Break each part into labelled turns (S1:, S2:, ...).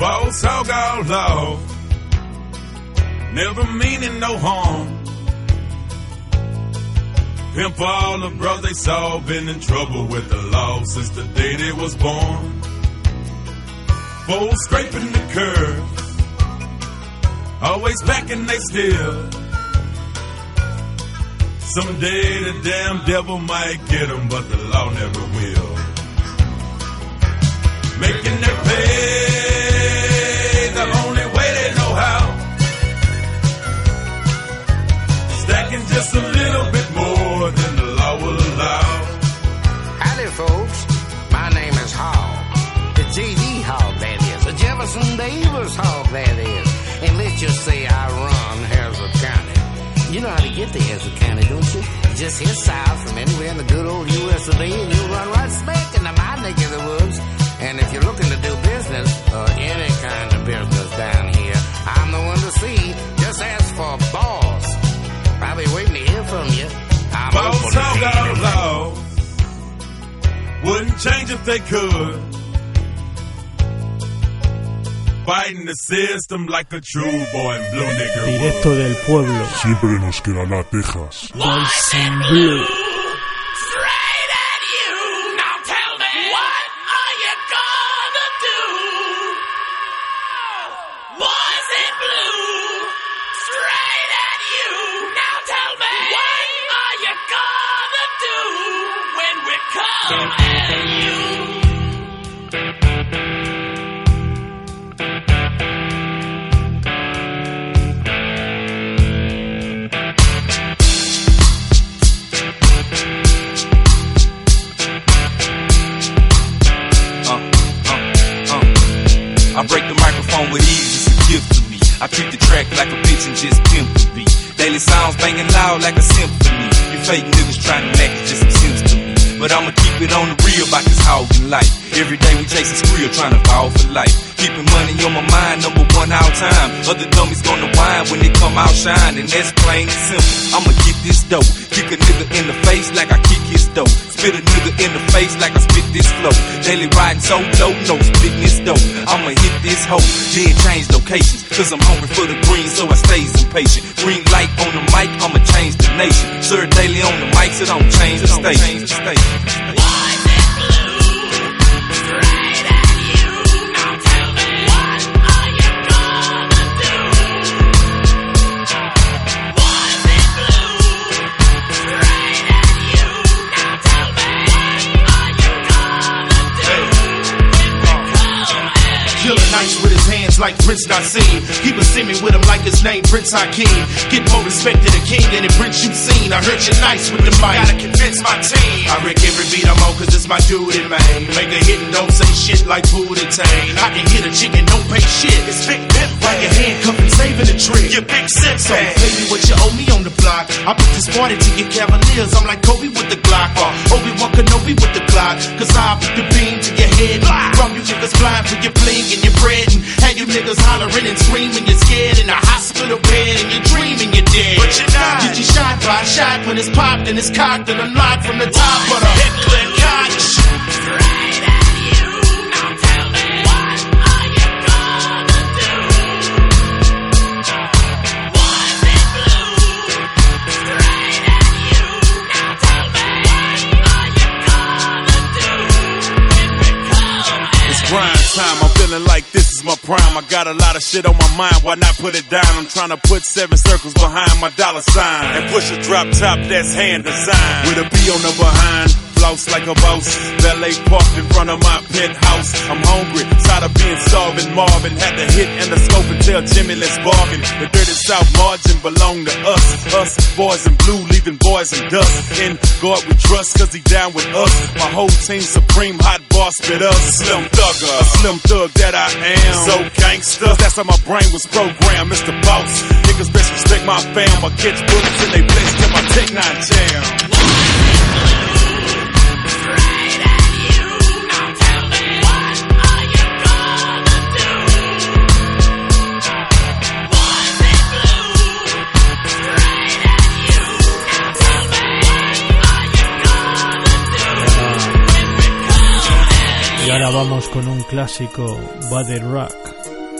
S1: Boss hog law. Never meaning no harm. Pimp all the bros they saw been in trouble with the law since the day they was born. Fools scraping the curb. Always backing they still. Someday the damn devil might get them, but the law never will. Making their pay just a little bit more than the law will allow.
S2: Howdy, folks. My name is Hogg. The J.D. Hogg, that is. The Jefferson Davis Hogg, that is. And let's just say I run Harrison County. You know how to get to Harrison County, don't you? Just hit south from anywhere in the good old U.S. of A. and you'll run right smack into my neck of the woods. And if you're looking to do business, or any kind of business I'm Boss open to
S1: hog
S2: anything.
S1: all law. Wouldn't change if they could. Fighting the system like a true boy in blue nigger would.
S3: Directo del pueblo.
S4: Siempre nos quedará Texas.
S3: Boys in Blue.
S5: That's plain and simple. I'ma get this dope. Kick a nigga in the face like I kick his dope. Spit a nigga in the face like I spit this flow. Daily riding so low, no spitting this dope. I'ma hit this hoe, then change locations. Cause I'm hungry for the green, so I stays impatient. Green light on the mic, I'ma change the nation. Sir daily on the mic, so don't change the station.
S6: Prince Naseem. Keep a semi with him like his name Prince Hakeem. Get more respect to the king than the prince you've seen. I heard you nice with the mic. Gotta convince my team. I wreck every beat I'm on cause it's my in Maine. Make a hit and don't say shit like Buddha Tane. I can hit a chick and don't pay shit. It's big pimp. While your handcuffed and saving the trick. You big sense. So pay me what you owe me on the block. I put this party to your Cavaliers. I'm like Kobe with the Glock. Or Obi-Wan Kenobi with the Glock. Cause I put the beam to your head. From you niggas blind for your bling and your bread. And have you niggas hollering and screaming. You're scared in a hospital bed and you're dreaming you're dead. But you're not. Get you shot by a shot when it's popped and it's cocked and unlocked from the top of the head clip cock.
S7: Straight at you. Now tell me, what are you gonna do? Boys in blue. Straight at you. Now tell me, what are you gonna do when we come at
S1: It's grind time. I'm feeling like this is my prime. I got a lot of shit on my mind. Why not put it down? I'm trying to put seven circles behind my dollar sign and push a drop top that's hand designed with a B on the behind. Floss like a boss. Valet parked in front of my penthouse. I'm hungry, tired of being starving. Marvin had to hit and the scope and tell Jimmy let's bargain. The dirty South margin belong to us. Us, boys in blue, leaving boys in dust. In God we trust, cause he down with us. My whole team supreme, hot boss spit us. Slim thugger, slim thug that I am. So gangster, that's how my brain was programmed. Mr. Boss, niggas best respect my fam. I catch bullets in they place till my Tech 9 jam.
S8: Y ahora vamos con un clásico, Buddy Rock,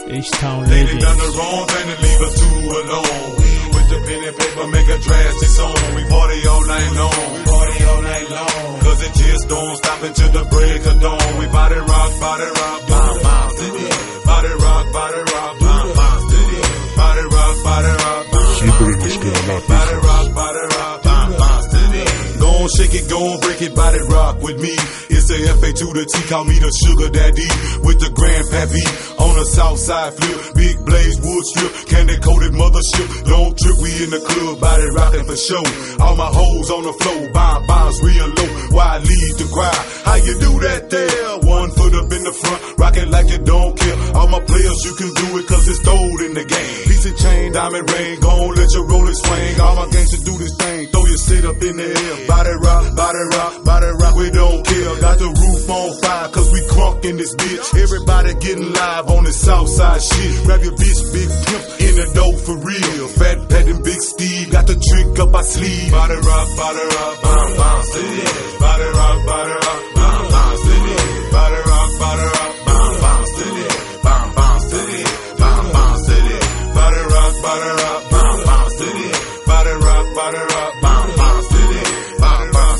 S8: H-Town
S9: They
S8: Lady.
S9: done the wrong thing to leave us two alone. With the pen and paper, make a drastic song. We party all night long. We party all night long. Cause it just don't stop until the break of dawn. We body rock, body rock, bomb, bomb, city. Body rock, body rock, bomb, bomb, city. Body rock, body rock, bomb,
S4: Siempre nos queda la
S9: Body rock, body rock, bomb, bomb, city. Go on, shake it, go on, break it, body rock with me. It's the FA to the T, call me the sugar daddy. With the grandpappy on the south side flip. Big blaze, wood strip, candy coated mothership. Don't trip, we in the club, body rocking for show. All my hoes on the floor, bomb bombs real low. Why I lead the crowd? How you do that there? One foot up in the front, rocking like you don't care. All my players, you can do it cause it's gold in the game. Piece of chain, diamond ring, gon' let your roller swing. All my gangsters do this thing, throw your shit up in the air. Body rock, body rock, body rock, we don't care. Got the roof on fire cause we crunk in this bitch. Everybody getting live on the south side shit. Grab your bitch, big pimp, in the dough for real. Fat Pat and Big Steve, got the trick up my sleeve. Body rock, body rock, bomb, bomb, city. Body rock, body rock, bomb, bomb, city. Body rock, body rock, bomb, bomb, city. Bomb, bomb, city. Body rock, body rock, bomb, bomb, city. Body rock, body rock, bomb, bomb, city. Bomb, bomb,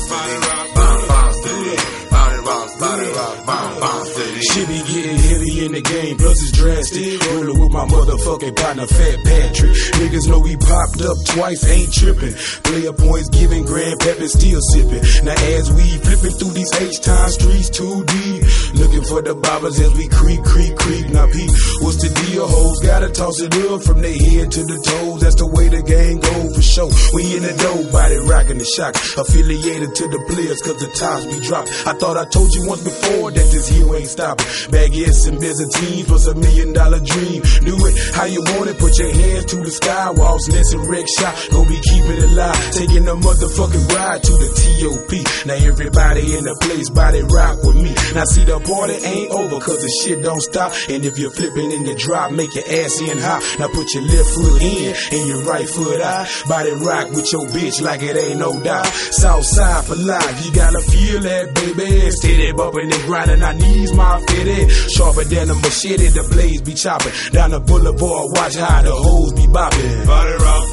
S9: city. Body rock, body rock, bomb, bomb, city.
S10: Shit be getting heavy in the game, plus it's drastic. Rolling with my motherfucking partner, Fat Patrick. Niggas know we popped up twice, ain't tripping. Player points giving, Grand Peppin still sipping. Now as we flipping through these H-Town streets too deep, looking for the bobbers as we creep, creep, creep. Now Pete, what's the deal? Hoes gotta toss it up from their head to the toes. That's the way the game go for sure. We in the dough, body rocking the shock. Affiliated to the players cause the tops be dropped. I thought I told you once before that this here ain't stopping. Baguettes and Byzantines was a million dollar dream. Do it how you want it, put your hands to the sky. Walls, nets and wreck shot. Gonna be keeping it alive. Taking a motherfucking ride to the TOP. Now everybody in the place, body rock with me. Now see the party ain't over cause the shit don't stop. And if you're flipping in the drop, make your ass in high. Now put your left foot in and your right foot out. Body rock with your bitch like it ain't no doubt. South side for life, you gotta feel that, baby. Steady bumping and grinding, I knees my fitted. Sharper than a machete, the be chopping. Down the boulevard, watch how the hoes be bopping.
S9: Body rock,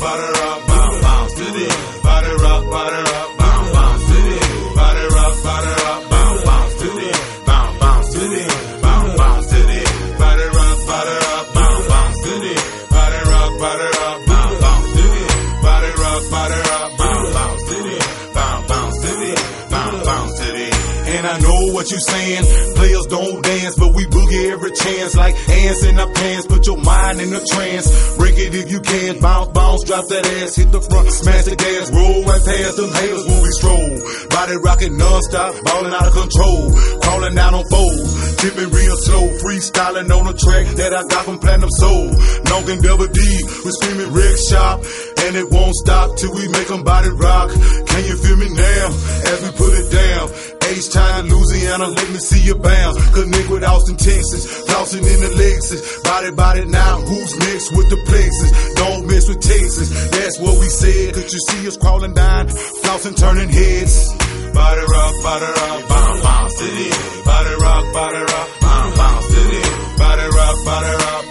S9: ass. Hit the front, smash the gas. Roll right past them haters when we stroll. Body rocking non-stop, balling out of control. Crawling down on foes. Tipping real slow. Freestyling on a track that I got from Platinum Soul. Noggin double D. We screaming Rick Shop. And it won't stop till we make them body rock. Can you feel me now? As we put it down. H-Town, Louisiana, let me see you bounce. Connect with Austin, Texas, flossing in the Lexus. Body, body now, who's next with the plexus? Don't mess with Texas, that's what we said. Could you see us crawling down, flossing, turning heads? Body rock, body rock, bomb, bomb, city. Body rock, body rock, bomb, bomb, city. Body rock, body rock,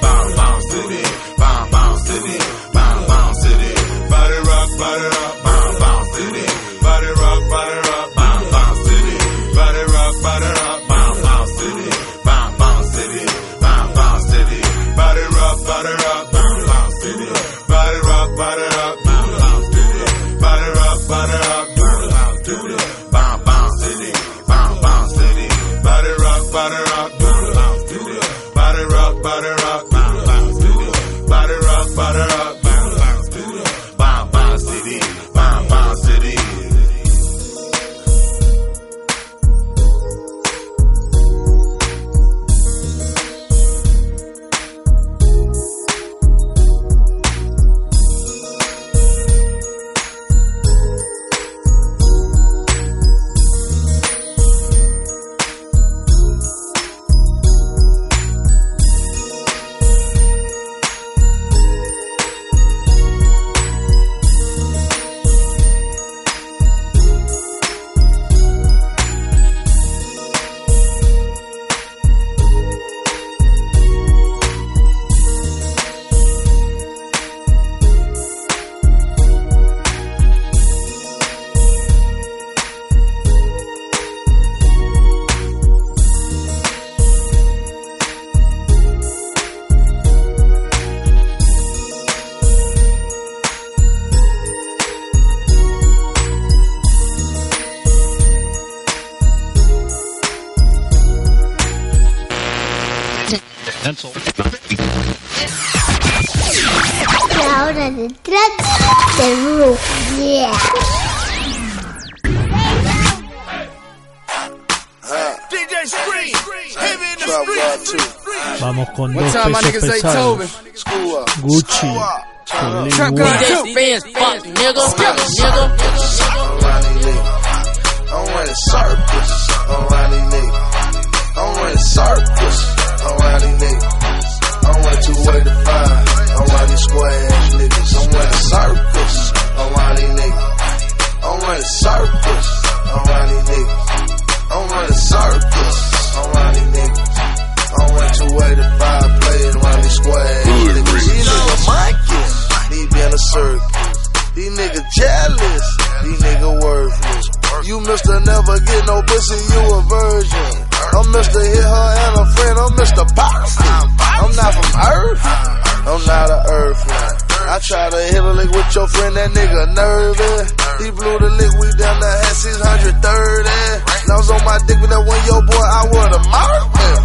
S11: my
S12: dick with that one, yo boy, I would've murdered him.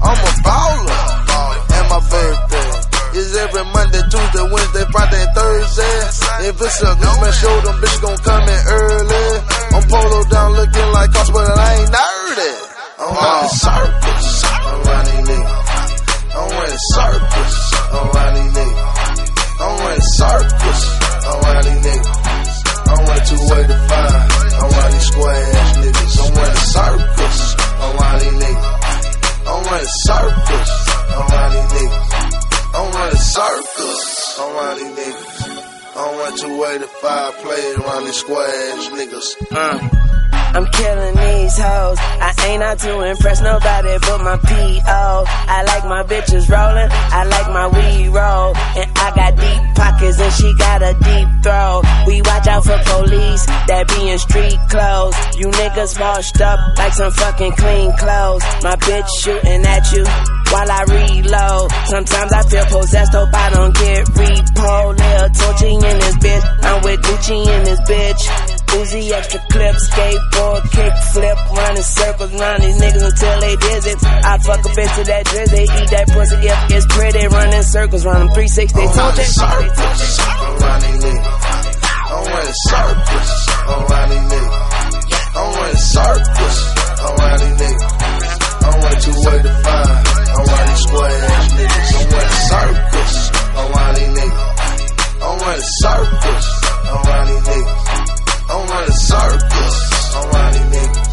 S12: I'm a baller. And my birthday is every Monday, Tuesday, Wednesday, Friday, and Thursday. If it's a good man show, them bitches gon' come in early. I'm polo down looking like cost, but I ain't nerdy. I'm circles playing around these square ass niggas. Uh.
S13: I'm killing these hoes. I ain't out to impress nobody but my P.O. I like my bitches rolling. I like my weed roll. And I got deep pockets and she got a deep throat. We watch out for police that be in street clothes. You niggas washed up like some fucking clean clothes. My bitch shooting at you while I reload. Sometimes I feel possessed, hope I don't get repo. Lil Torchy in this bitch. I'm with Gucci in this bitch. Uzi extra clip, skateboard, kick flip, running circles round these niggas until they dizzy. I fuck a bitch to that drizzy, eat that pussy if it's pretty, running circles round them 360.
S12: I'm running circles around these niggas. I'm running circles around these niggas. I'm running circles around these niggas. I'm running two way to five around these square ass niggas. I'm running circles around these niggas. I'm running circles around these niggas. I'm running circles around these niggas.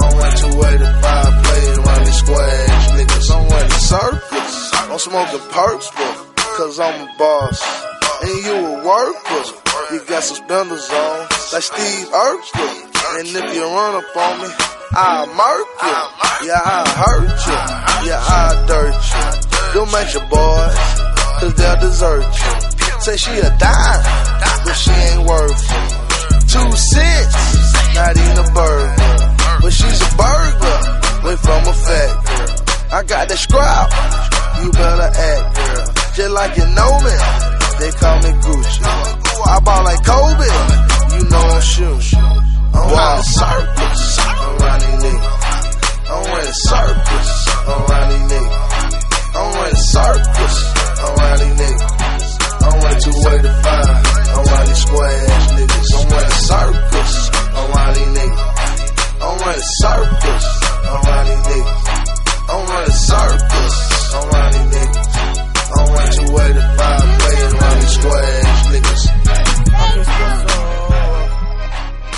S12: I'm running two way to five playing around these square ass niggas. I'm running circles. I'm smoking perks, but cause I'm a boss. And you a worker. You got suspenders on, like Steve Urkel. And if you run up on me, I'll murk you. Yeah, I'll hurt you. Yeah, I'll dirt you. Don't make your boys, cause they'll desert you. Say she a dime, but she ain't worth it. Two cents, not even a burger. But she's a burger, went from a fat girl. I got the scrap, you better act, girl. Just like you know me, they call me Gucci. I ball like Kobe, you know I'm shooting. I'm running circles around these niggas. I'm running circles around these niggas. I'm running circles around these niggas. I'm running two way to five around these square ass niggas. I'm running circles around these niggas. I'm running circles around these niggas. I'm running circles around these niggas. I'm running two way to five playing around these square ass niggas.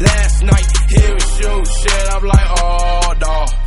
S5: Last night, here was you, shit. I'm
S12: like,
S14: oh,
S15: dawg.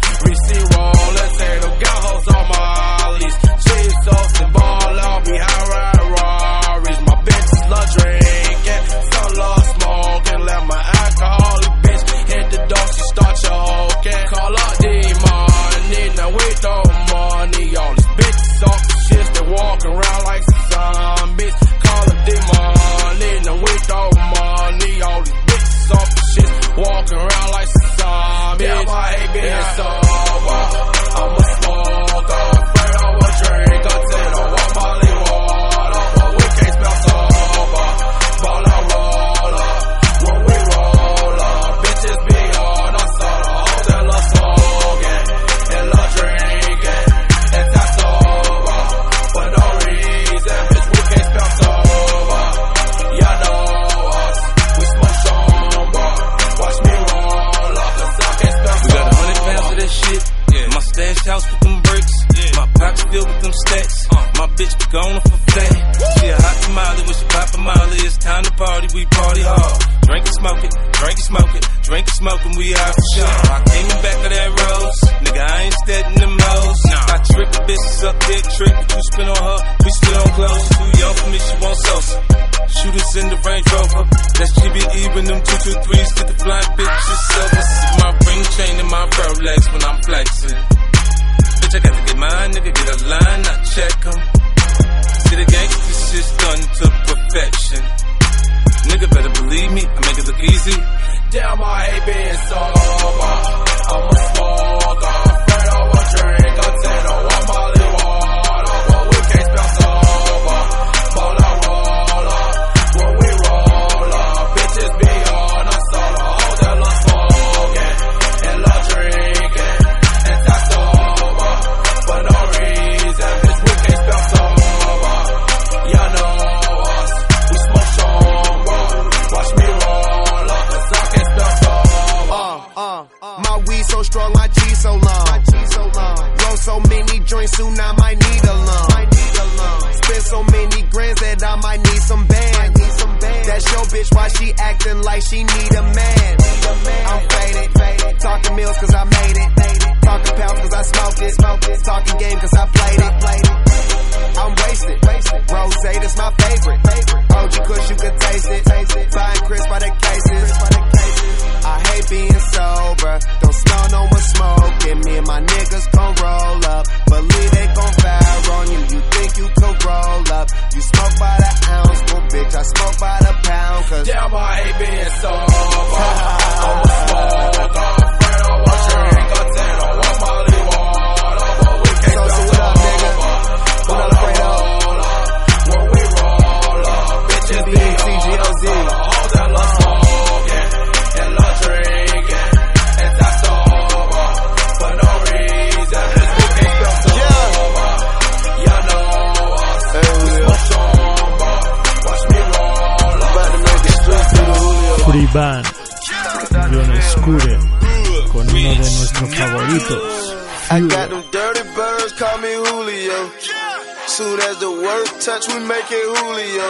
S15: Touch, we make it Julio.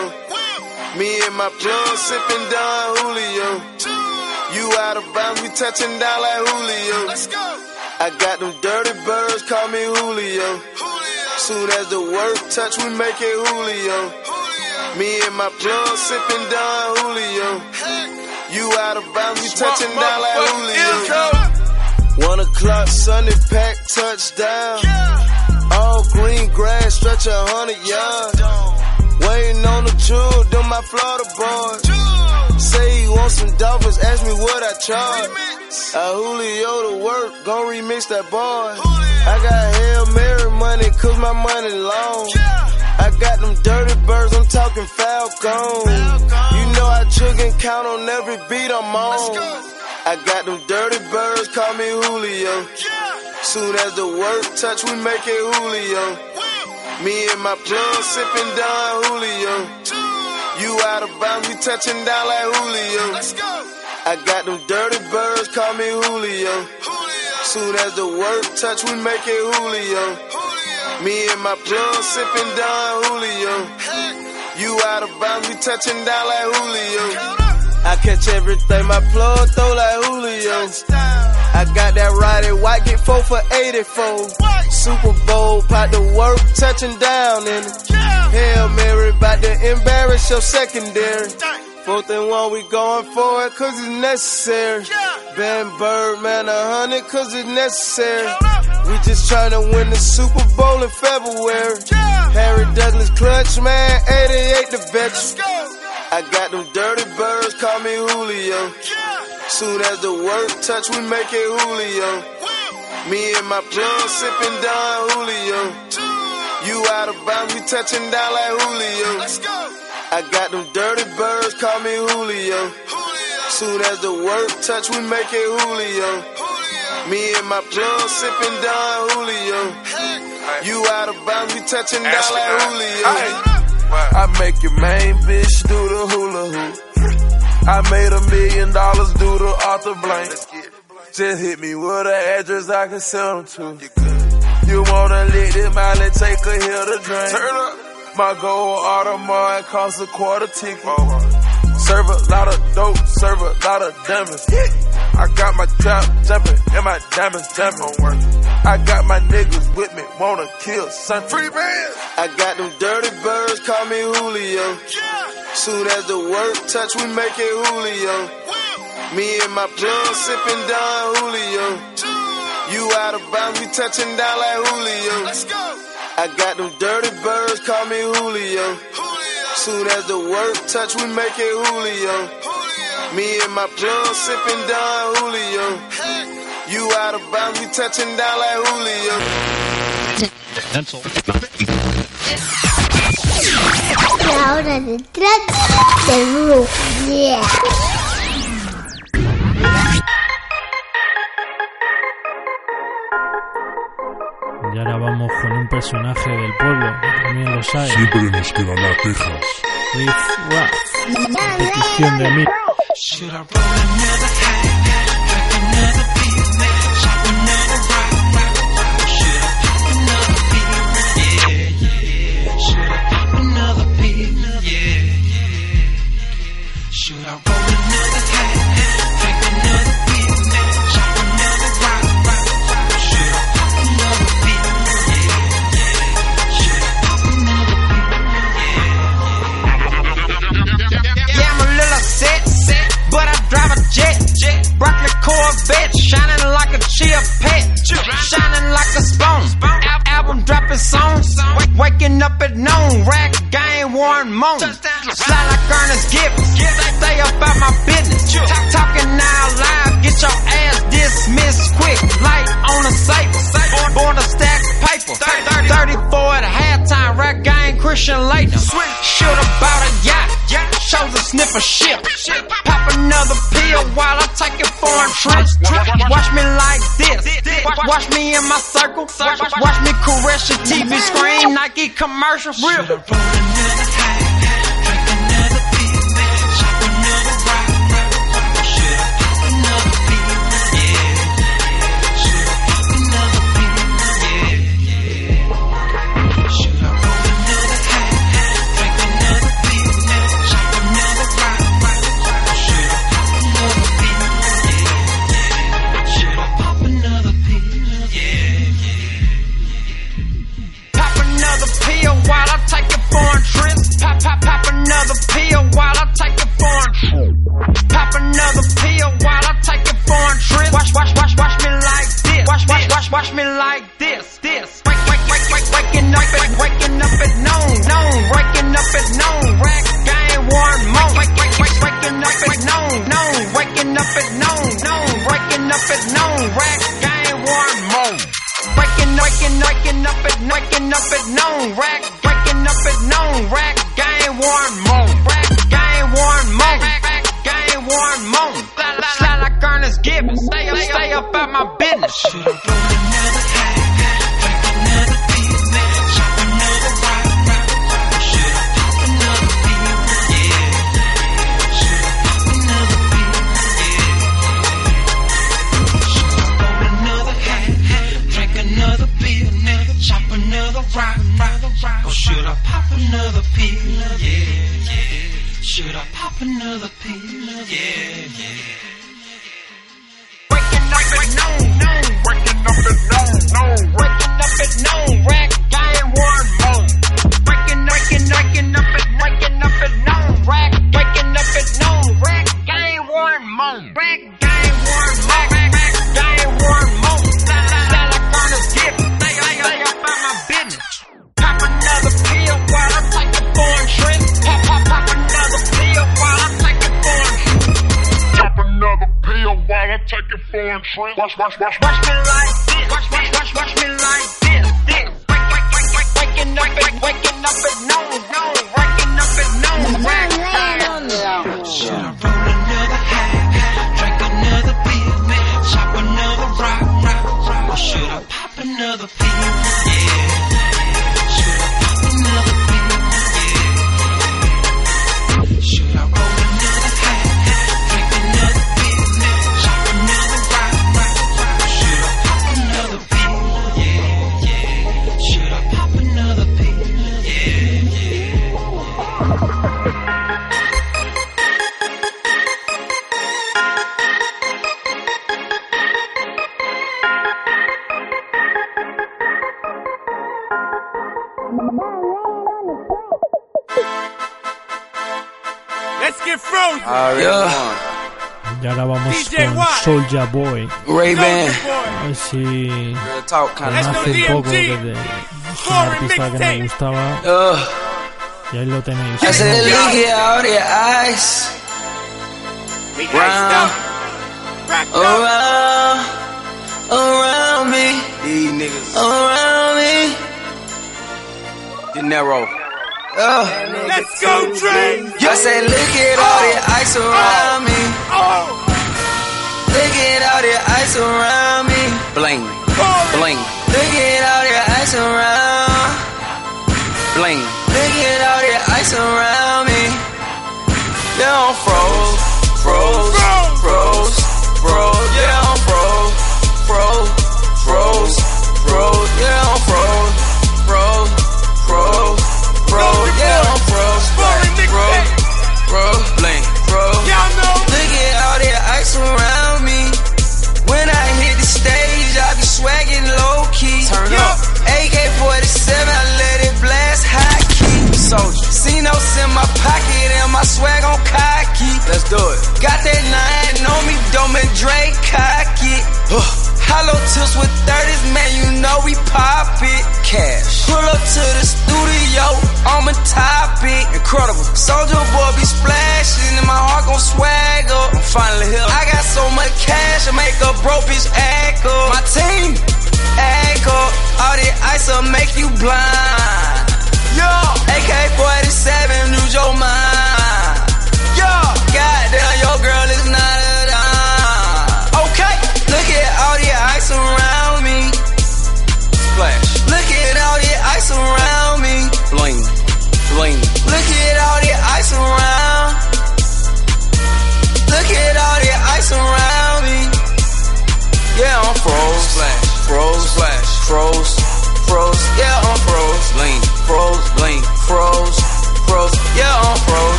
S15: Me and my plug sipping down Julio. You out of bounds, we touching down like Julio. I got them dirty birds, call me Julio. Soon as the work touch, we make it Julio. Me and my plug sipping down Julio. You out of bounds, we touching down like Julio. One o'clock, Sunday pack, touchdown. All green grass, stretch a hundred yards. Waiting on the jewel, Florida boys. Say you want some dolphins, ask me what I charge. I Julio to work, gon' remix that boy. I got Hail Mary money, cause my money long. I got them dirty birds, I'm talking Falcon. You know I chug and count on every beat I'm on. I got them dirty birds, call me Julio. Soon as the work touch, we make it Julio. Me and my plug sipping down Julio. You out of bounds, we touching down like Julio. I got them dirty birds, call me Julio. Soon as the work touch, we make it Julio. Me and my plug sipping down Julio. You out of bounds, we touching down like Julio. I catch everything my plug throw like Julio. I got that ride white, get four for 84. Super Bowl, pot to work, touching down in it. Hail Mary, about to embarrass your secondary. Fourth and one, we going for it, cause it's necessary. Ben Bird, man, a hundred, cause it's necessary. We just trying to win the Super Bowl in February. Harry Douglas clutch, man, 88 the veteran. I got them dirty birds, call me Julio. Soon as the work touch, we make it Julio. Me and my plug sipping down Julio. You out of bounds, we touching down like Julio. I got them dirty birds, call me Julio. Soon as the work touch, we make it Julio. Me and my plug sipping down Julio. You out of bounds, we touching down like Julio.
S16: I make your main bitch do the hula hoop. I made a million dollars do the Arthur Blank. Just hit me with an address I can sell them to. You wanna lick this Miley, take a hill to drink. Turn up. My gold Audemars cost a quarter ticket. serve a lot of dope, serve a lot of diamonds. I got my trap jumping and my diamonds jumping. I got my niggas with me, wanna kill son. Free man.
S15: I got them dirty birds, call me Julio. Yeah. Soon as the work touch, we make it Julio. Me and my plug sipping down Julio. You out of bounds, we touching down like Julio. Let's go. I got them dirty birds, call me Julio. Julio. Soon as the work touch, we make it Julio. Me and my plug sipping down Julio. You out of bounds, we touching down like Julio.
S17: La hora detrás del Blue. Yeah.
S8: Y ahora vamos con un personaje del pueblo, que también los hay.
S18: Siempre nos Texas.
S8: Riff Raff. A petición de mí.
S19: Broccoli Corvette, shining like a chia pet, shining like a spoon. Al- album dropping songs, Wake- waking up at noon. Rack game, Warren Moon. Slide like Ernest Givins, stay about my business. Talk- talking now live, get your ass dismissed quick. Light on the safe, born to stack paper. 34 at halftime, rack game, Christian Laettner. Shoot about a yacht, chose a sniff a ship. Pop another pill while I take it for a trip. Watch me like this, watch, me in my circle. Watch, me caress your TV screen, Nike commercial. Real. Up at noon. Rack game, Warren Moon. Wake, wake, wake, waking up at noon, noon, waking up at noon, noon, waking up at noon. Rack game, Warren Moon. Waking, waking, waking up at, waking up at noon. Rack, waking up at noon. Rack game, Warren Moon. Rack game, Warren Moon. Rack game, Moon. Slide, slide like Ernest Givins. Stay up, stay up out my business.
S20: Another pill? Yeah, yeah.
S19: Waking up at noon, noon. Waking up at noon, noon. Waking up at noon. Rack game, Warren Moon. Waking, waking, waking up at, waking up at noon. Rack, waking up at noon. Rack game, Warren Moon. Rack game, trip. Watch, watch, watch, watch me like
S8: Soulja Boy.
S21: Ray Ban.
S8: Así. Hace poco que de una artista que me gustaba. Y ahí lo tenéis.
S21: I said, look here out your eyes. Round. Around. Around me. These niggas. Around me. De Niro.
S22: Uh, Let's go, Dre.
S21: I said, look at all the ice around me. Oh. oh at all the ice around me. Bling, bling. Look at all the ice around. Bling. Look at all the ice around me. Yeah, I'm froze, froze, froze, froze. Yeah, I'm froze, froze.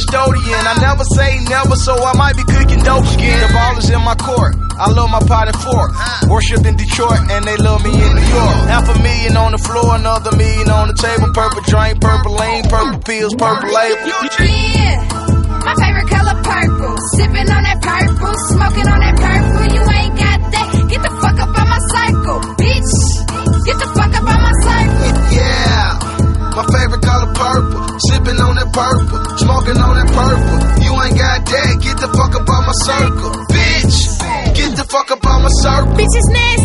S12: Custodian. I never say never, so I might be cooking dope again. The ball is in my court. I love my pot and fork. Worship in Detroit, and they love me in New York. Half a million on the floor, another million on the table. Purple drink, purple lean, purple pills, purple label.
S23: Yeah, my favorite color purple. Sipping on that purple, smoking on that purple. You ain't
S15: Sipping on that purple, smoking on that purple. You ain't got that. Get the fuck up on my circle, bitch. Get the fuck up on my circle.
S23: Bitch is nasty.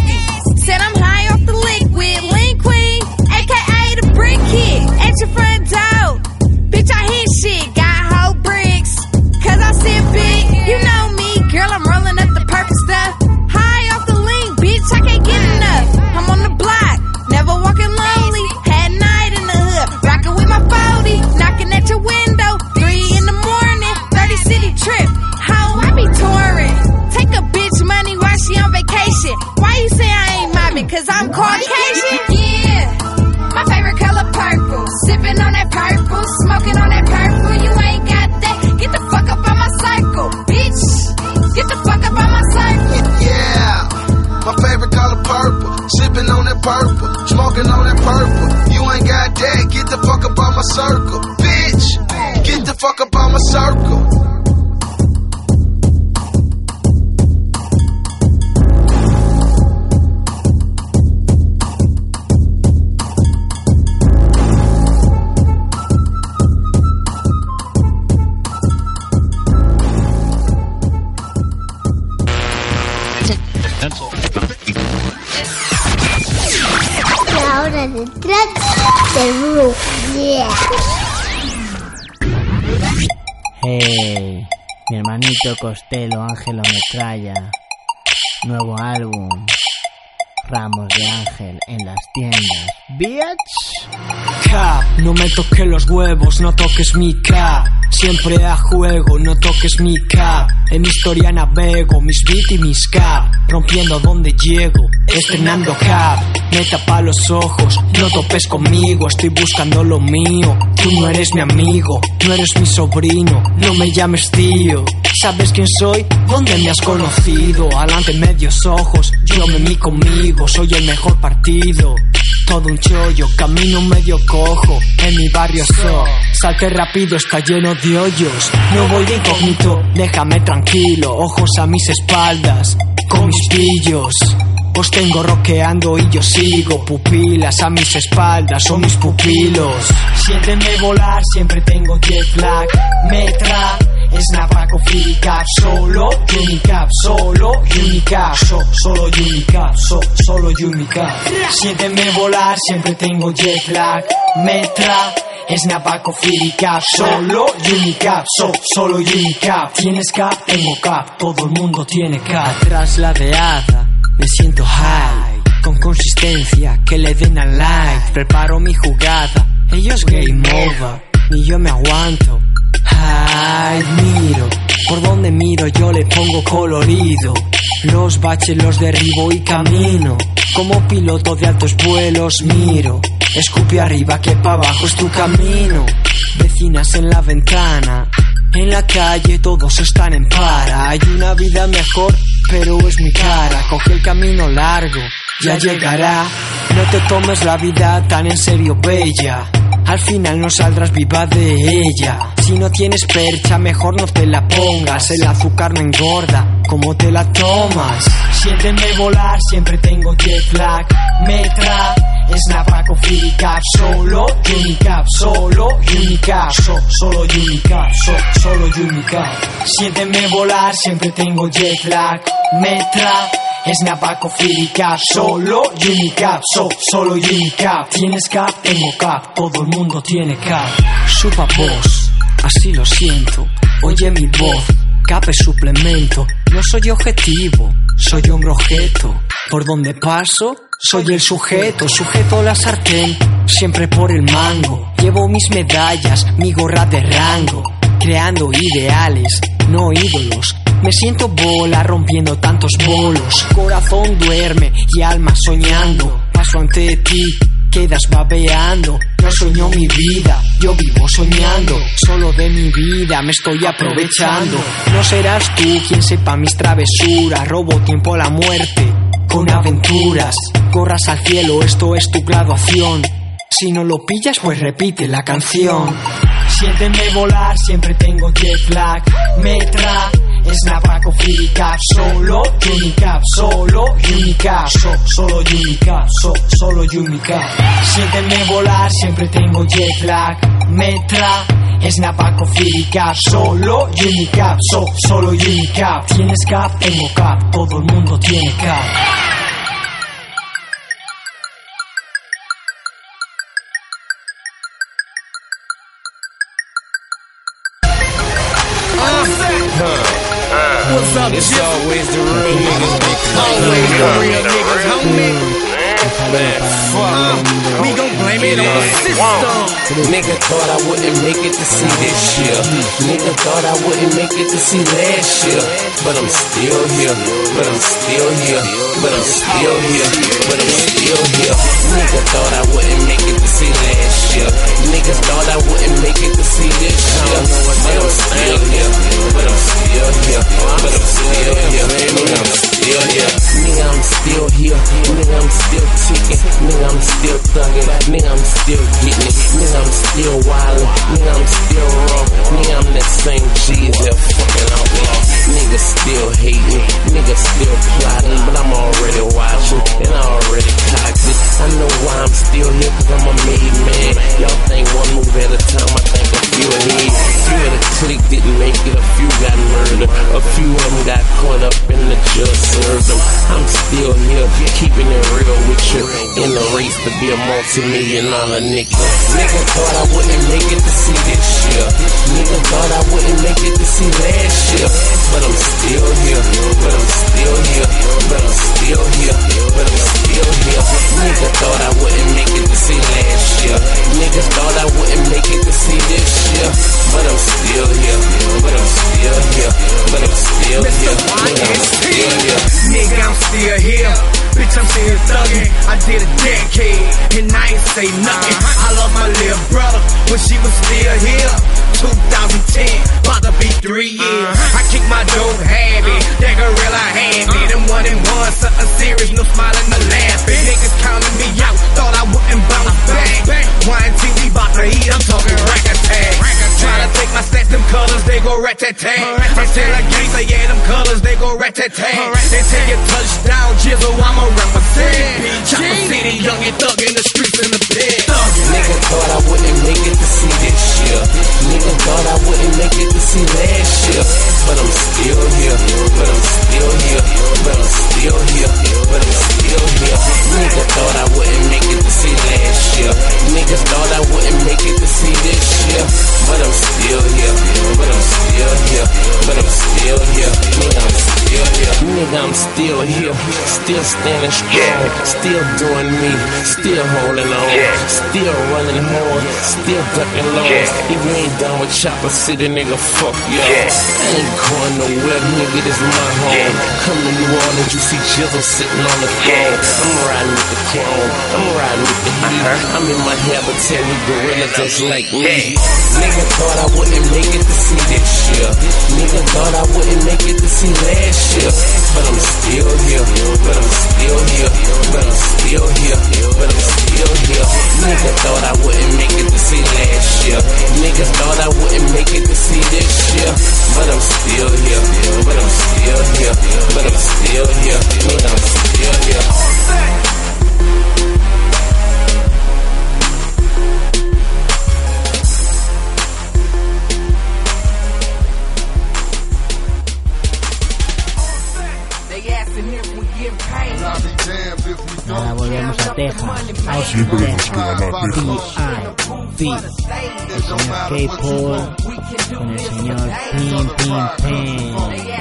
S15: Circle,
S24: Hey, mi hermanito Costello Ángelo Metralla. Nuevo álbum. Ramos de Ángel en las tiendas. Bitch.
S25: No me toques los huevos, no toques mi cap. Siempre a juego, no toques mi cap. En mi historia navego, mis beat y mis cap. Rompiendo donde llego, estrenando cap. Me tapa los ojos, no topes conmigo, estoy buscando lo mío. Tú no eres mi amigo, no eres mi sobrino, no me llames tío. ¿Sabes quién soy? ¿Dónde me has conocido? Alante medios ojos, yo me mi conmigo, soy el mejor partido. Todo un chollo, camino medio cojo, en mi barrio so. Salte rápido, está lleno de hoyos. No voy de incógnito, déjame tranquilo, ojos a mis espaldas, con mis pillos. Os tengo roqueando y yo sigo, pupilas a mis espaldas, son mis pupilos. Siénteme volar, siempre tengo jet lag, metra. Snap con cap solo Unicap, solo Unicap, so, solo Unicap, so, solo Unicap. Siénteme volar, siempre tengo jet lag, metra. Snap con cap solo Unicap, so, solo Unicap. Tienes cap, tengo cap, todo el mundo tiene cap. Trasladeada, me siento high, con consistencia que le den al like. Preparo mi jugada, ellos game over, ni yo me aguanto. Ay, miro, por donde miro yo le pongo colorido. Los baches los derribo y camino. Como piloto de altos vuelos miro. Escupe arriba que pa' abajo es tu camino. Vecinas en la ventana. En la calle todos están en para. Hay una vida mejor, pero es mi cara. Coge el camino largo, ya llegará. No te tomes la vida tan en serio, bella. Al final no saldrás viva de ella. Si no tienes percha, mejor no te la pongas. El azúcar no engorda, como te la tomas. Siénteme volar, siempre tengo jet lag. Metra, snap con cap, solo Unicap, solo Unicap, so, solo Unicap, so, solo Unicap. Siénteme volar, siempre tengo jet lag. Metra, Snap con cap, solo Unicap, so, solo Unicap. Tienes cap, tengo cap, todo el mundo tiene cap. Supa voz, así lo siento. Oye mi voz, cap es suplemento. No soy objetivo, soy hombre objeto. Por donde paso, soy el sujeto, sujeto la sartén, siempre por el mango. Llevo mis medallas, mi gorra de rango, creando ideales, no ídolos. Me siento bola rompiendo tantos bolos. Corazón duerme y alma soñando. Paso ante ti, quedas babeando. No sueño mi vida, yo vivo soñando. Solo de mi vida me estoy aprovechando. No serás tú quien sepa mis travesuras. Robo tiempo a la muerte con aventuras. Corras al cielo, esto es tu graduación. Si no lo pillas, pues repite la canción. Siénteme volar, siempre tengo jet lag. Metra, Snapaco, Cap, solo Unicap, solo Unicap, so, solo Unicap, so, solo Unicap. Siénteme volar, siempre tengo jet lag. Metra, Snapaco, Cap, solo Unicap, so, solo Unicap. Tienes cap, tengo cap, todo el mundo tiene cap.
S26: Up, It's always the real niggas. Always the real niggas, homie. Man, fuck. We gon' blame it on the system. Nigga thought I wouldn't make it to see this year. Nigga thought I wouldn't make it to see last year. But I'm still here. But I'm still here. But I'm still here. But I'm still here. Nigga thought I wouldn't make it to see last year. Niggas thought I wouldn't make it to see this year. But I'm still here. But I'm still here. But I'm still here. Nigga, I'm still here. Nigga, I'm still here. Nigga, I'm still ticking. Nigga, I'm still thugging. Nigga, I'm still getting it. Nigga, I'm still wildin'. Nigga, I'm still raw. Nigga, I'm that same G that fucking outlaw. Nigga still hating. Nigga still plotting. But I'm already watching. And I already cocked it. I know why I'm still here. Cause I'm a made man. Y'all think one move at a time. I think a few of ahead. Few of the clique didn't make it. A few got murdered. A few of them got caught up in the just served them. I'm still here. Keeping it real with you. In the race to be a multi-million dollar nigga. Nigga thought I wouldn't make it to see this year. Nigga thought I wouldn't make it to see last year. But I'm still here. But I'm still here. But I'm still here. But I'm still here. Nigga thought I wouldn't make it to see last year. Niggas thought I wouldn't make it to see this year. But I'm still here. But I'm still here. But I'm still here. But I'm still here.
S14: Nigga, I'm still here. Bitch, I'm still thugging. I did a decade and I ain't say nothing. I love my little brother when she was still here. 2010, about to be three years. I kick my dope heavy, that gorilla hand me. Them one and one, something serious, no smiling, no laughing. Niggas counting me out, thought I wouldn't bounce back. YNT, we bout to eat, I'm talking rack attack. Try to take my stats, them colors, they go rat tat tat. I tell a gangster, yeah, them colors, they go rat tat tat. They take a touchdown, jizzle, I'ma represent. Chopper City, young and thug in the streets in the bed.
S26: Nigga thought I wouldn't make it to see this year. Nigga thought I wouldn't make it to see last year. But I'm still here. But I'm still here. But I'm still here. Standing strong. Still doing me. Still holding on. Still running hard. Still ducking lows. If you ain't done with Chopper City, nigga, fuck y'all. I ain't going nowhere, nigga, this my home. Come to New Orleans, you see Jizzle sitting on the throne. I'm riding with the chrome. I'm riding with the heat. I'm in my habitat with gorillas just like me. Nigga thought I wouldn't make it to see this year. Nigga thought I wouldn't make it to see last year. But I'm still here. But I'm still here. But I'm still here. But I'm still here. Nigga thought I wouldn't make it to see last year. Niggas thought I wouldn't make it to see this year. But I'm still here. But I'm still here. But I'm still here. Nigga, I'm still here.
S24: Ahora volvemos a Texas. A
S4: Siempre nos.
S24: El señor K-Paul con el señor Pim Pim Pim.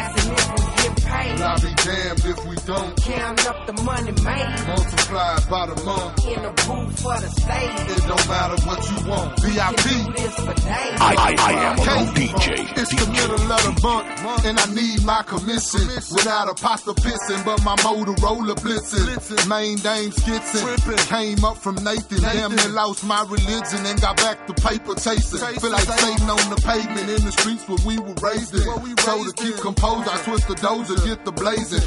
S4: Don't.
S27: Count up the money made.
S28: Multiplied by the month.
S27: In the booth for the stage.
S28: It don't matter what you want. VIP.
S27: This for days.
S28: I, I, I am a DJ. It's the middle of the month, and I need my commission. Without a pasta pissing, but my Motorola blitzing. Main dame skitzing. Came up from Nathan, damn near lost my religion and got back to paper chasing. Feel like Satan on the pavement in the streets where we were raised in. So to keep composed, I twist the dozer, get the blazing.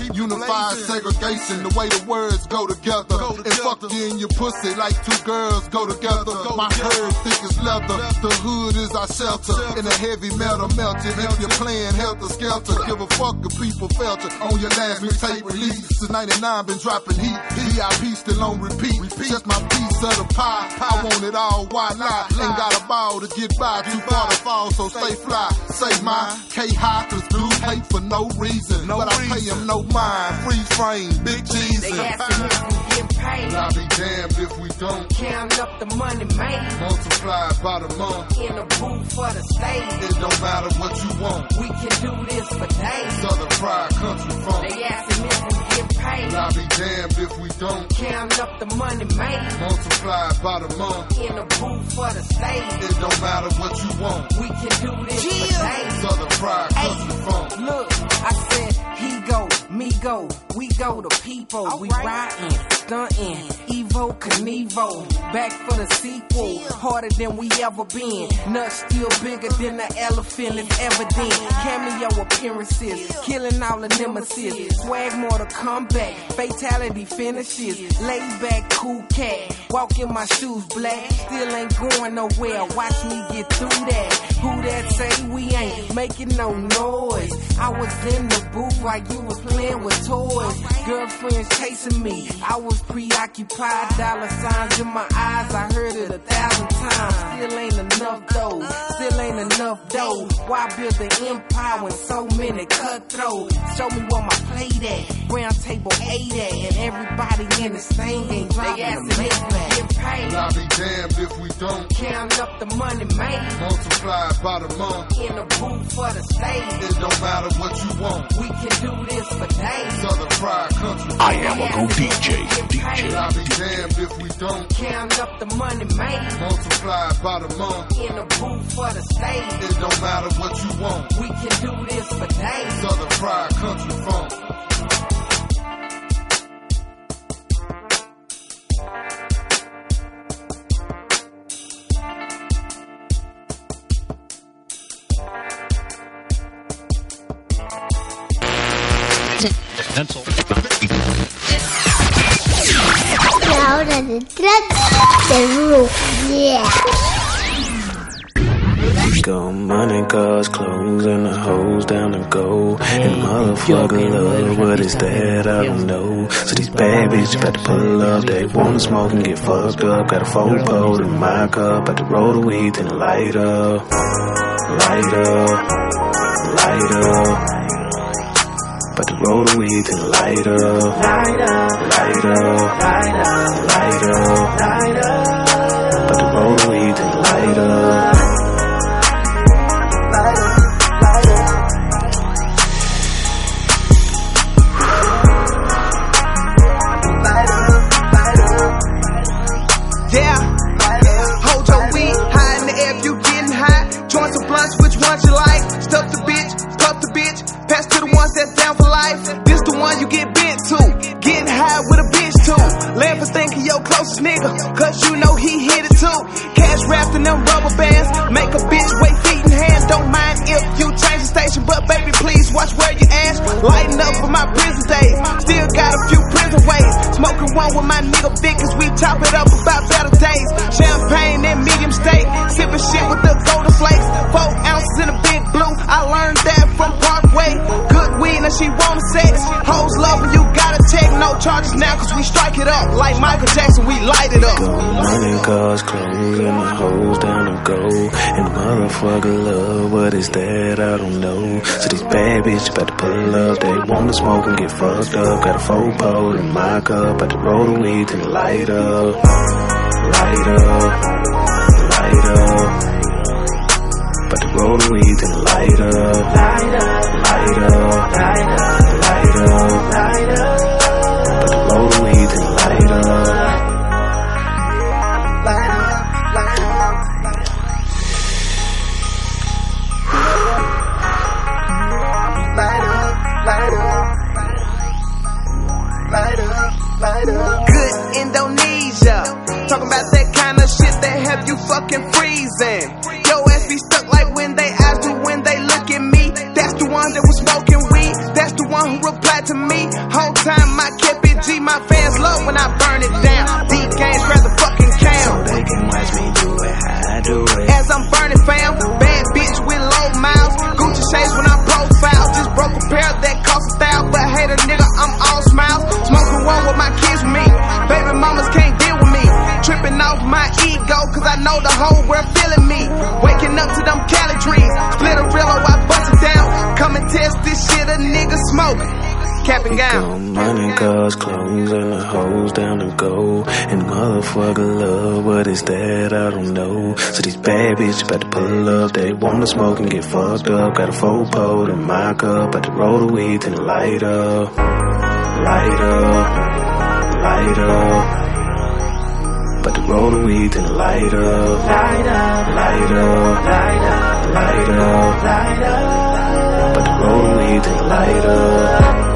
S28: Segregation, the way the words go together. And fuck you in your pussy like two girls go together. My herd thick as leather, the hood is our shelter. And the heavy metal melted. If you're playing helter skelter, give a fuck if people felt you on your last mixtape release. Since 99 been dropping heat, VIP still on repeat. repeat. Just my piece of the pie. I want it all, why not? Ain't got a ball to get by, too far to fall, so stay fly. Say my K high, cause dudes hate for no reason. No but I pay them no mind. Free frame, big G's.
S27: They asking if we get paid.
S28: I'll be damned if we don't.
S27: Count up the money made.
S28: Multiplied by the month.
S27: In the booth for the stage.
S28: It don't matter what you want.
S27: We can do this for days.
S28: Southern pride, country funk.
S27: They asking if we get paid.
S28: I'll be damned if we don't.
S27: Count up the money made.
S28: Multiplied by the month.
S27: In the booth for the stage.
S28: It don't matter what you want.
S27: We can do this for days.
S28: Southern pride, country funk.
S27: Look, I said he go, me go, we go to people. We riding, stunting, Evo Knievo. Back for the sequel, harder than we ever been. Nuts still bigger than the elephant, it's evident. Cameo appearances, killing all the nemesis. Swag more to come back, fatality finishes. Lay back, cool cat, walk in my shoes black. Still ain't going nowhere, watch me get through that. Who that say we ain't making no noise? I was in the booth while you was playing with toys. Girlfriends chasing me, I was preoccupied. Dollar signs in my eyes, I heard it a thousand times. Still ain't enough though, still ain't enough dough. Why build an empire when so many cutthroats? Show me where my plate at, round table eight at, and everybody in the this thing ain't dropping a make Get paid.
S28: I'll be damned if we don't.
S27: Count up the money made.
S28: Multiply by the month.
S27: In the booth for the stage.
S28: It don't matter what you want.
S27: We can do this for days.
S28: Southern pride, country.
S29: I am a go DJ. DJ.
S28: I'll be damned if we don't.
S27: Count up the money made.
S28: Multiplied by the month.
S27: In the booth for the stage.
S28: It don't matter what you want.
S27: We can do this for days.
S28: Southern pride, country funk.
S29: Pencil.
S17: La hora.
S30: Go money, cars, clothes, and the hoes down to go. And motherfucker love, what is that? I don't know. So these bad bitches about to pull up, they wanna smoke and get fucked up. Got a phone pole in my cup, about to roll the weed and light up. Light up, light up. About to roll the weed and light up. Light up, light up, light up, light up, light up. About to roll the weed and light up.
S19: Cause you know he hit it too. Cash wrapped in them rubber bands. Make a bitch wait feet and hands. Don't mind if you change the station. But baby, please watch where you ass. Lighten up for my prison days. Still got a few prison ways. Smoking one with my nigga Vic as we chop it up about better days. Champagne and medium steak. Sipping shit with the golden flakes. Four ounces in a big blue. I learned that from Parkway. Good weed and she want Charges now cause we strike it up. Like Michael Jackson, we light it up.
S30: Money, cars, clothes, and the hoes down to go. And motherfucker love, what is that? I don't know. So these bad bitches about to pull up, they wanna smoke and get fucked up. Got a full pole in my cup, about to roll the weed and light up. Light up, light up. About to roll the weed and light up. Light up, light up, light up, light up, light up.
S19: Hopefully you can light it up. Good Indonesia, talking about that kind of shit that have you fucking. Cap and gown.
S30: Money, cars, clothes, and the hoes down to go. And motherfucker love, what is that? I don't know. So these bad bitches about to pull up. They wanna smoke and get fucked up. Got a full pole and my cup. About to roll the weed and light up. Light up. Light up. About to roll the weed and light up. Light up. Light up. Light up. Light up. Light up. About to roll the weed and light up.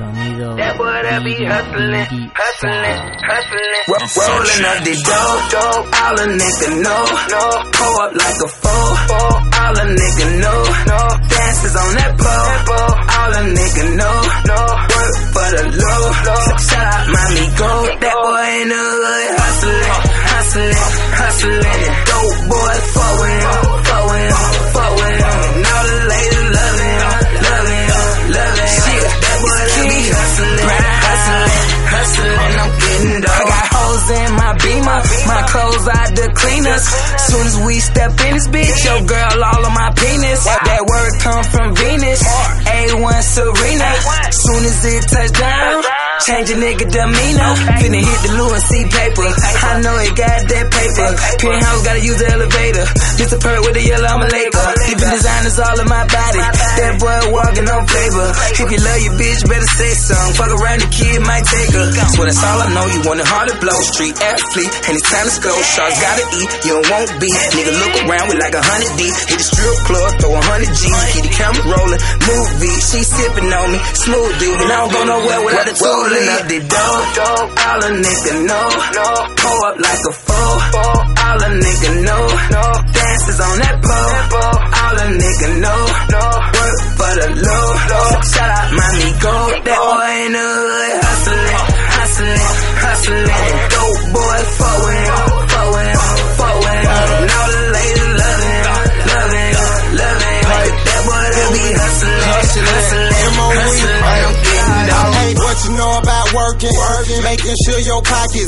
S24: Sonido Diddy Diddy Sound.
S21: Rolling up the dough, all a nigga know. No. Pull up like a fool, all a nigga know. No. Dances on that pole, all a nigga know. Work for the low, shout out mommy go. That boy in the hood hustling, hustling, hustling. Dope boy, fuck with him, fuck with him, fuck with him. And all the ladies love hustling, hustling, hustling. I'm getting dope. I got hoes in my beamer, my clothes out the cleaners. Soon as we step in this bitch, your girl all on my penis. That word come from Venus, A1 Serena. Soon as it touch down. Change a nigga demeanor. Finna hit the loo and see paper. I know it got that paper. Penthouse gotta use the elevator. Just a perk with the yellow, I'm a Laker. Different designers all in my body. That boy walking on flavor. If you love your bitch, better say something. Fuck around, the kid might take her. So that's all I know. You want it hard to blow. Street athlete, and it's time to go. Sharks gotta eat, you want beef. Nigga look around with like a hundred D. Hit the strip club, throw a hundred G. Keep the camera rolling, movie. She sipping on me, smoothie. And I don't go nowhere without a two Rolling up the dough, all a nigga know. Pull up like a fool, all a nigga know. No. Dances on that pole, all a nigga know. Work for the low, shout out mommy go. That boy in the hood hustling, hustling, hustling. Dope boy, fuck with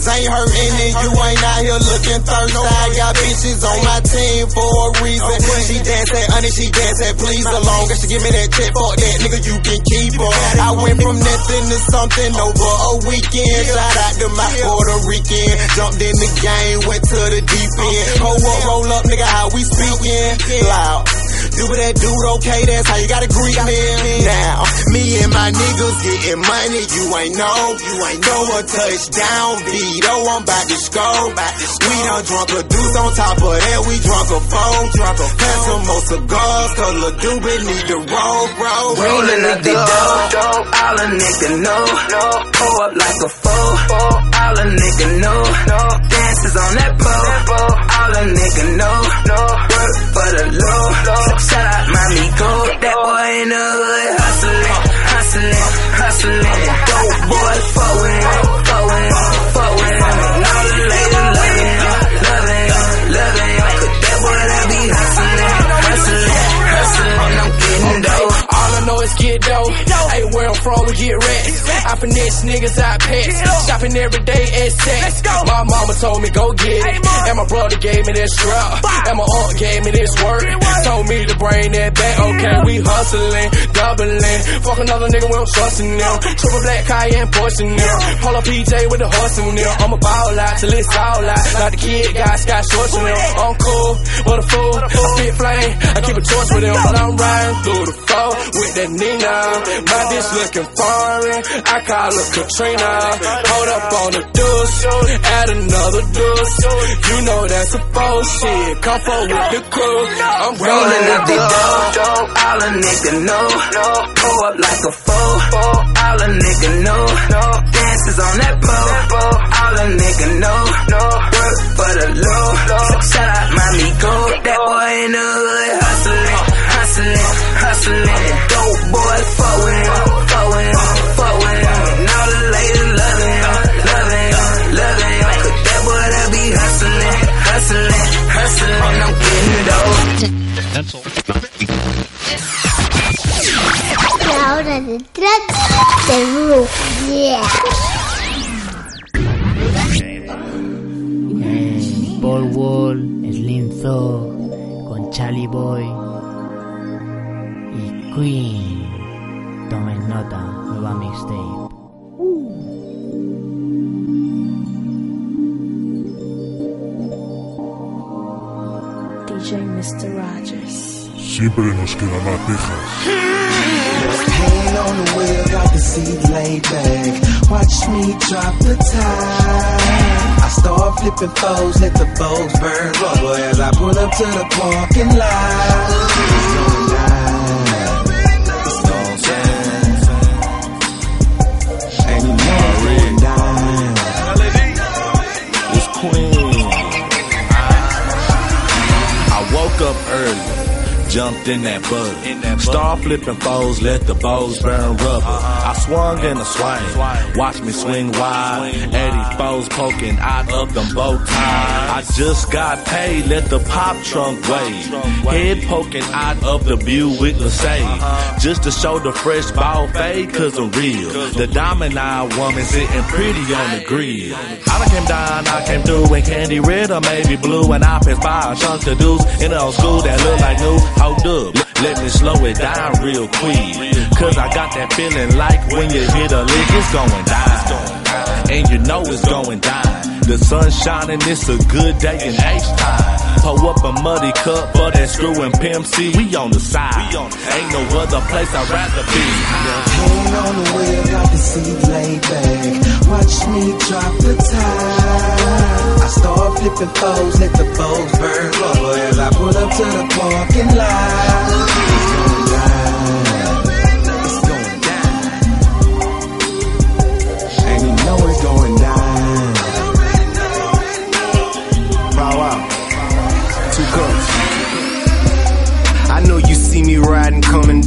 S12: pockets ain't hurting and you ain't out here looking thirsty. I got bitches on my team for a reason. She dance that honey, she dance that please. The longer she give me that check, fuck that nigga, you can keep her. I went from nothing to something over a weekend. Shout out to my Puerto Rican. Jumped in the game, went to the deep end. Roll up, roll up, nigga, how we speaking? Loud. Do what that dude okay, that's how you gotta greet me. Now, me and my niggas getting money, you ain't know, you ain't know a touchdown. Vito, I'm about to score. We done drunk a deuce on top of that, we drunk a phone. Drunk a Had some more cigars, cause Lil Doobie need to roll, bro.
S21: Rolling up the dough, all a nigga know. Pull up like a fool, all a nigga know. Dances on that pole, all a nigga know. Work for the low, shout out mommy go. That boy in the hood hustling, hustling, hustling. Dope boy, fuck with fuck with him, All
S14: I know is get dough. Hey, where I'm from, we get rats. I finesse niggas out pets. Shopping every day at sex. My mama told me go get it. And my brother gave me this strap. And my aunt gave me this work. Told me to bring that back. Okay, we hustling, doubling. Fuck another nigga, we don't trust them. Triple black Cayenne in them. Pull up PJ with the horse in them. I'ma ball out till it's all out. Like the kid got Scott Shorts in them. I'm cool, what a fool. I spit flame. I keep a torch with them, but I'm riding through the foe with that Nina. My bitch looking foreign. I call her Katrina. Hold up on the deuce, add another deuce. You know that's a faux shit. Come forward with the crew. I'm
S21: Rolling up the dough, all a nigga know. Pull up like a foe, all a nigga know. Dances on that pole, all a nigga know. Work for the low, shout out my Miko. That boy in the hood hustling. Dope boy, fuck with him, fuck with him, fuck with him. And all the ladies loving him, loving him, loving him. Cause that boy that be hustling, hustling, hustling. I'm getting dope.
S17: La hora detrás del Blue. Yeah.
S24: Paul Wall, Slim con Charlie Boy Queen. Tomen nota, nueva mixtape.
S31: DJ Mr. Rogers.
S9: Siempre nos quedará Texas.
S10: Hand on the wheel, got the seat laid back. Watch me drop the time. I start flipping foes, let the foes burn rubber as I pull up to the parking lot.
S32: Up early. Jumped in that bug. star flipping foes, let the bows burn rubber. I swung in a swing. Watch me swing wide. Eddie foes poking out of them bow ties. I just got paid, let the pop trunk wave. Head poking out of the Buick LeSabre. Just to show the fresh ball fade, cause I'm real. The diamond woman sitting pretty on the grill. I done came down, I came through in candy red or maybe blue. And I passed by a chunk of dudes in the old school that look like new. Hold up, let me slow it down real quick. Cause I got that feeling like when you hit a lick, it's going down. And you know it's going down. The sun shining, it's a good day in H-Town. Pull up a muddy cup for that screw and pimp. See, we on the side. Ain't no other place I'd rather be.
S10: Hand on the wheel, got the seat laid back. Watch me drop the time. I start flipping foes, let the foes burn rubber as I pull up to the parking lot.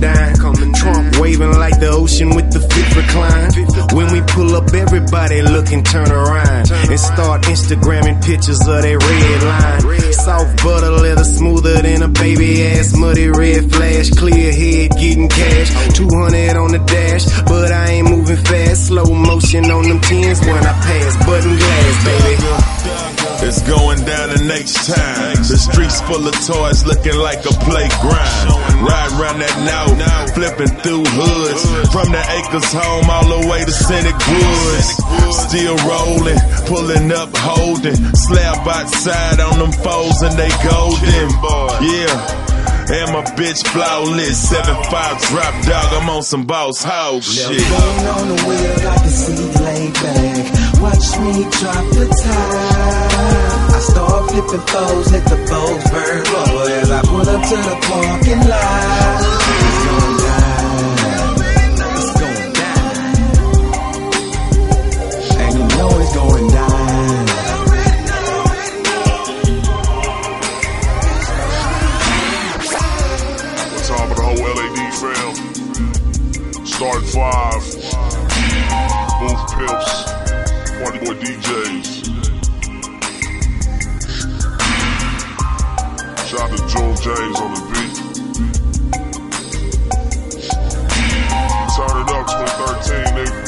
S33: Coming. Trump waving like the ocean with the fifth recline. When we pull up, everybody look and turn around. And start Instagramming pictures of that red line. Soft butter leather, smoother than a baby ass. Muddy red flash, clear head, getting cash. 200 on the dash, but I ain't moving fast. Slow motion on them tens when I pass. Button glass, baby.
S9: It's going down in H Town. The streets full of toys looking like a playground. Riding around that now, flipping through hoods. From the acres home all the way to Scenic Woods. Still rolling, pulling up, holding. Slab outside on them foes and they golden. Yeah. And my bitch flawless, 7-5 drop dog, I'm on some boss house shit.
S10: Hand on the wheel, got the seat laid back. Watch me drop the time. Start flipping foes, let the foes burn rubber as I pull up to the parking lot. It's going down. It's going down. And you know it's going down.
S9: The whole LAD fam? Start five. Booth pimps. Party boy DJs. James on the beat. Turn it up 2013, nigga.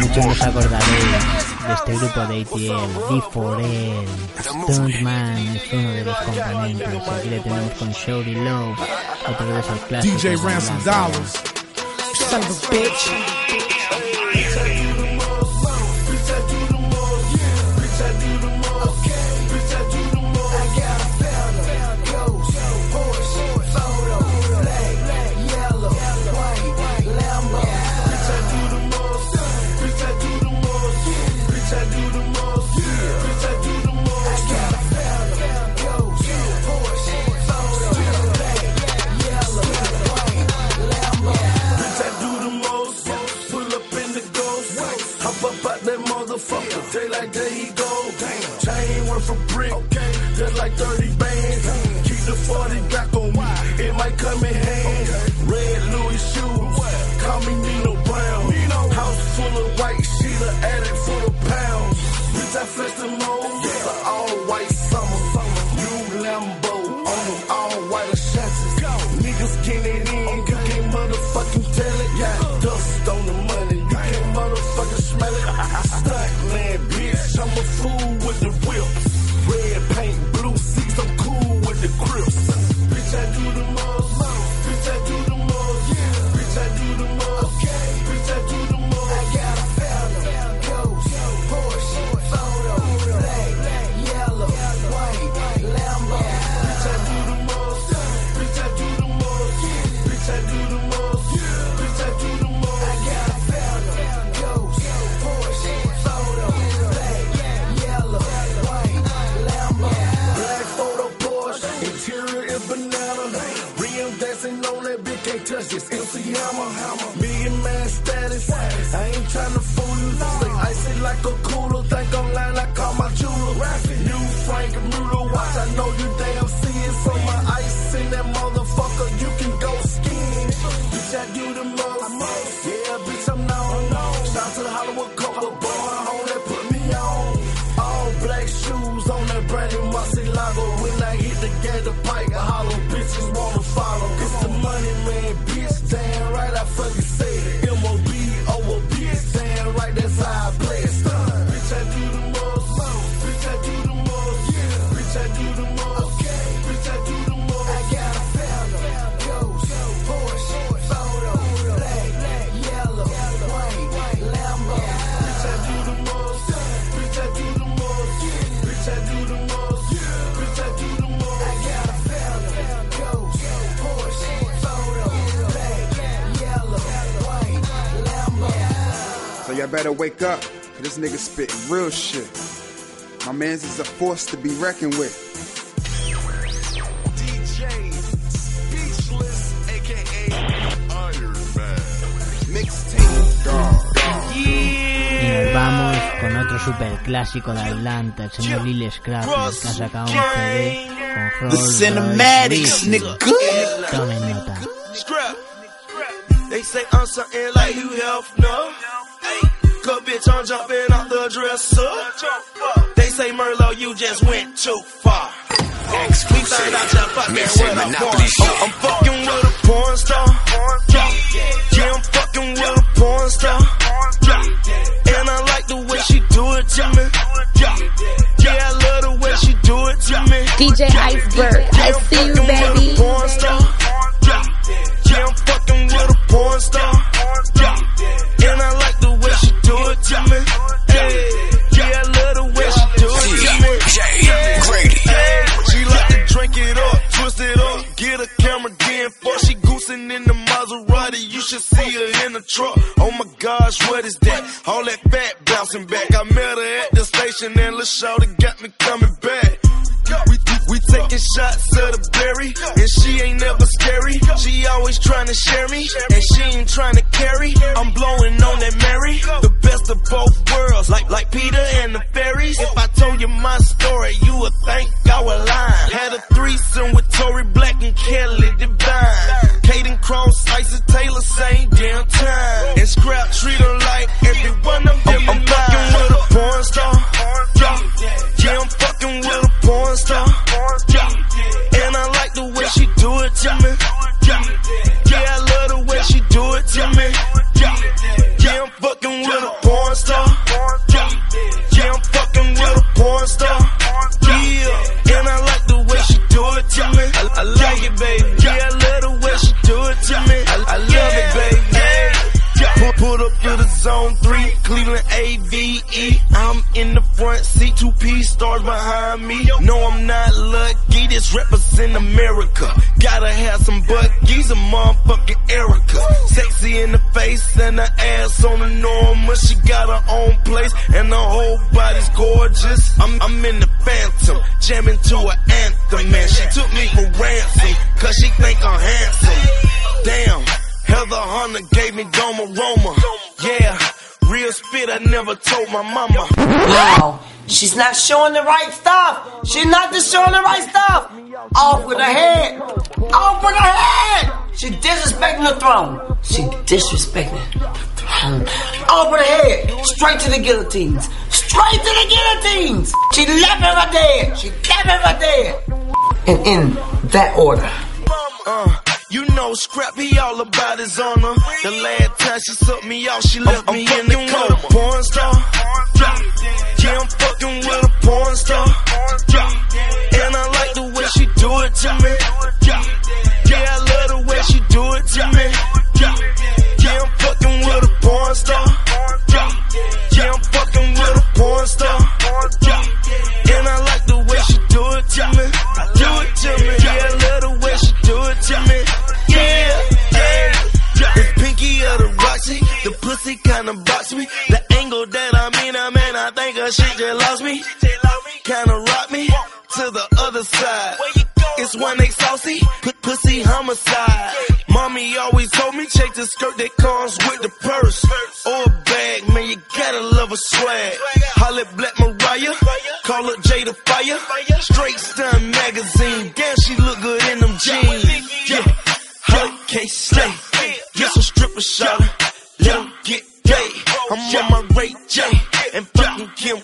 S24: Muchos nos acordaréis de este grupo de ATL, D4L, Stuntman es uno de los componentes. Aquí le tenemos con Shawty Lo, otro de esos clásicos.
S34: DJ
S24: de
S34: Ransom Dollars. Son of a bitch.
S15: A brick. That's like 30 bands. Keep the 40 back on me. It might come in hands. Red Louis shoes. Call me Nino Brown. House full of white sheet, an attic full of pounds. Bitch, I flex the mold. Touch this. MC Hammer, million man status. I ain't tryna fool you. Stay icy like a cooler. Think I'm lying, I call my jeweler. New Franck Muller watch. I know you damn see it. So my ice in that motherfucker, you can go skiing. Bitch, I do the most. Yeah, bitch, I'm known. Shout to the Hollywood Coca boy, home that put me on. All black shoes on that brand new Murcielago. When I hit the gate, the pike, I hollow bitches wanna follow. It's
S35: y'all better wake up. 'cause This nigga spitting real shit. My man's is a force to be reckoned with.
S15: DJ Speechless, aka Iron Man. Mixtape.
S24: Y nos vamos con otro super clásico de Atlanta, el señor Lil Scrappy, que ha sacado un CD con
S36: The
S24: Rolls
S36: cinematics, nigga.
S24: Rizzo. Tomen nota.
S15: Scrap. They say I'm something like you health, no. Cause bitch, I'm jumping off the dresser. They say Merlot, you just went too far. We found out you're fucking with a porn star. I'm fucking with a porn star. Yeah, I'm fucking with a porn star. And I like the way she do it to me. Yeah, I love the way she do it to me.
S37: DJ Iceberg, I see you, baby.
S15: Porn star. Yeah, I'm fucking with a porn star. Gosh, what is that? All that fat bouncing back. I met her at the station and Lil Shawty got me coming back. We, we taking shots of the berry, and she ain't never scary. She always trying to share me, and she ain't trying to carry. I'm blowing on that Mary, the best of both worlds, like like Peter and the fairies. If I told you my story, you would think I was lying. Had a threesome with Tori Black and Kelly Divine. Cross, Isis Taylor, same damn time. And Scrap treat her AVE. I'm in the front seat, two P stars behind me. No, I'm not lucky. This represent America. Gotta have some buggies, a motherfucking Erica. Sexy in the face and the ass on the normal. She got her own place and her whole body's gorgeous. I'm, I'm in the phantom, jamming to an anthem, man. She took me for ransom, cause she think I'm handsome. Damn. Heather Hunter gave me Doma Roma. Yeah, real spit I never told my mama.
S38: Wow,
S33: She's not showing the right stuff. She's not just showing the right stuff. Off with her head. Off with her head. She disrespecting the throne. She disrespecting the throne. Off with her head. Straight to the guillotines. Straight to the guillotines. She left him for dead. She left him for dead. And in that order.
S15: Uh, you know Scrappy all about his honor. The last time she sucked me off, she left me in the coma. Porn star. Yeah, I'm fucking with a porn star. And I like the way she do it to me. Yeah, I love the way she do it to me. Yeah, I'm fucking with a porn star. Yeah, I'm fucking with a porn star. Kinda me. The angle that I'm in, I man, I think her shit just lost me. Kinda rock me to the other side. It's one eight saucy, p- pussy homicide. Mommy always told me check the skirt that comes with the purse or a bag. Man, you gotta love a swag. Holla Black Mariah, call her Jada Fire. Straight Stun magazine, damn she look good in them jeans. Yeah, K slay. Yes, a stripper shot. I'm on my Ray J and fucking Kim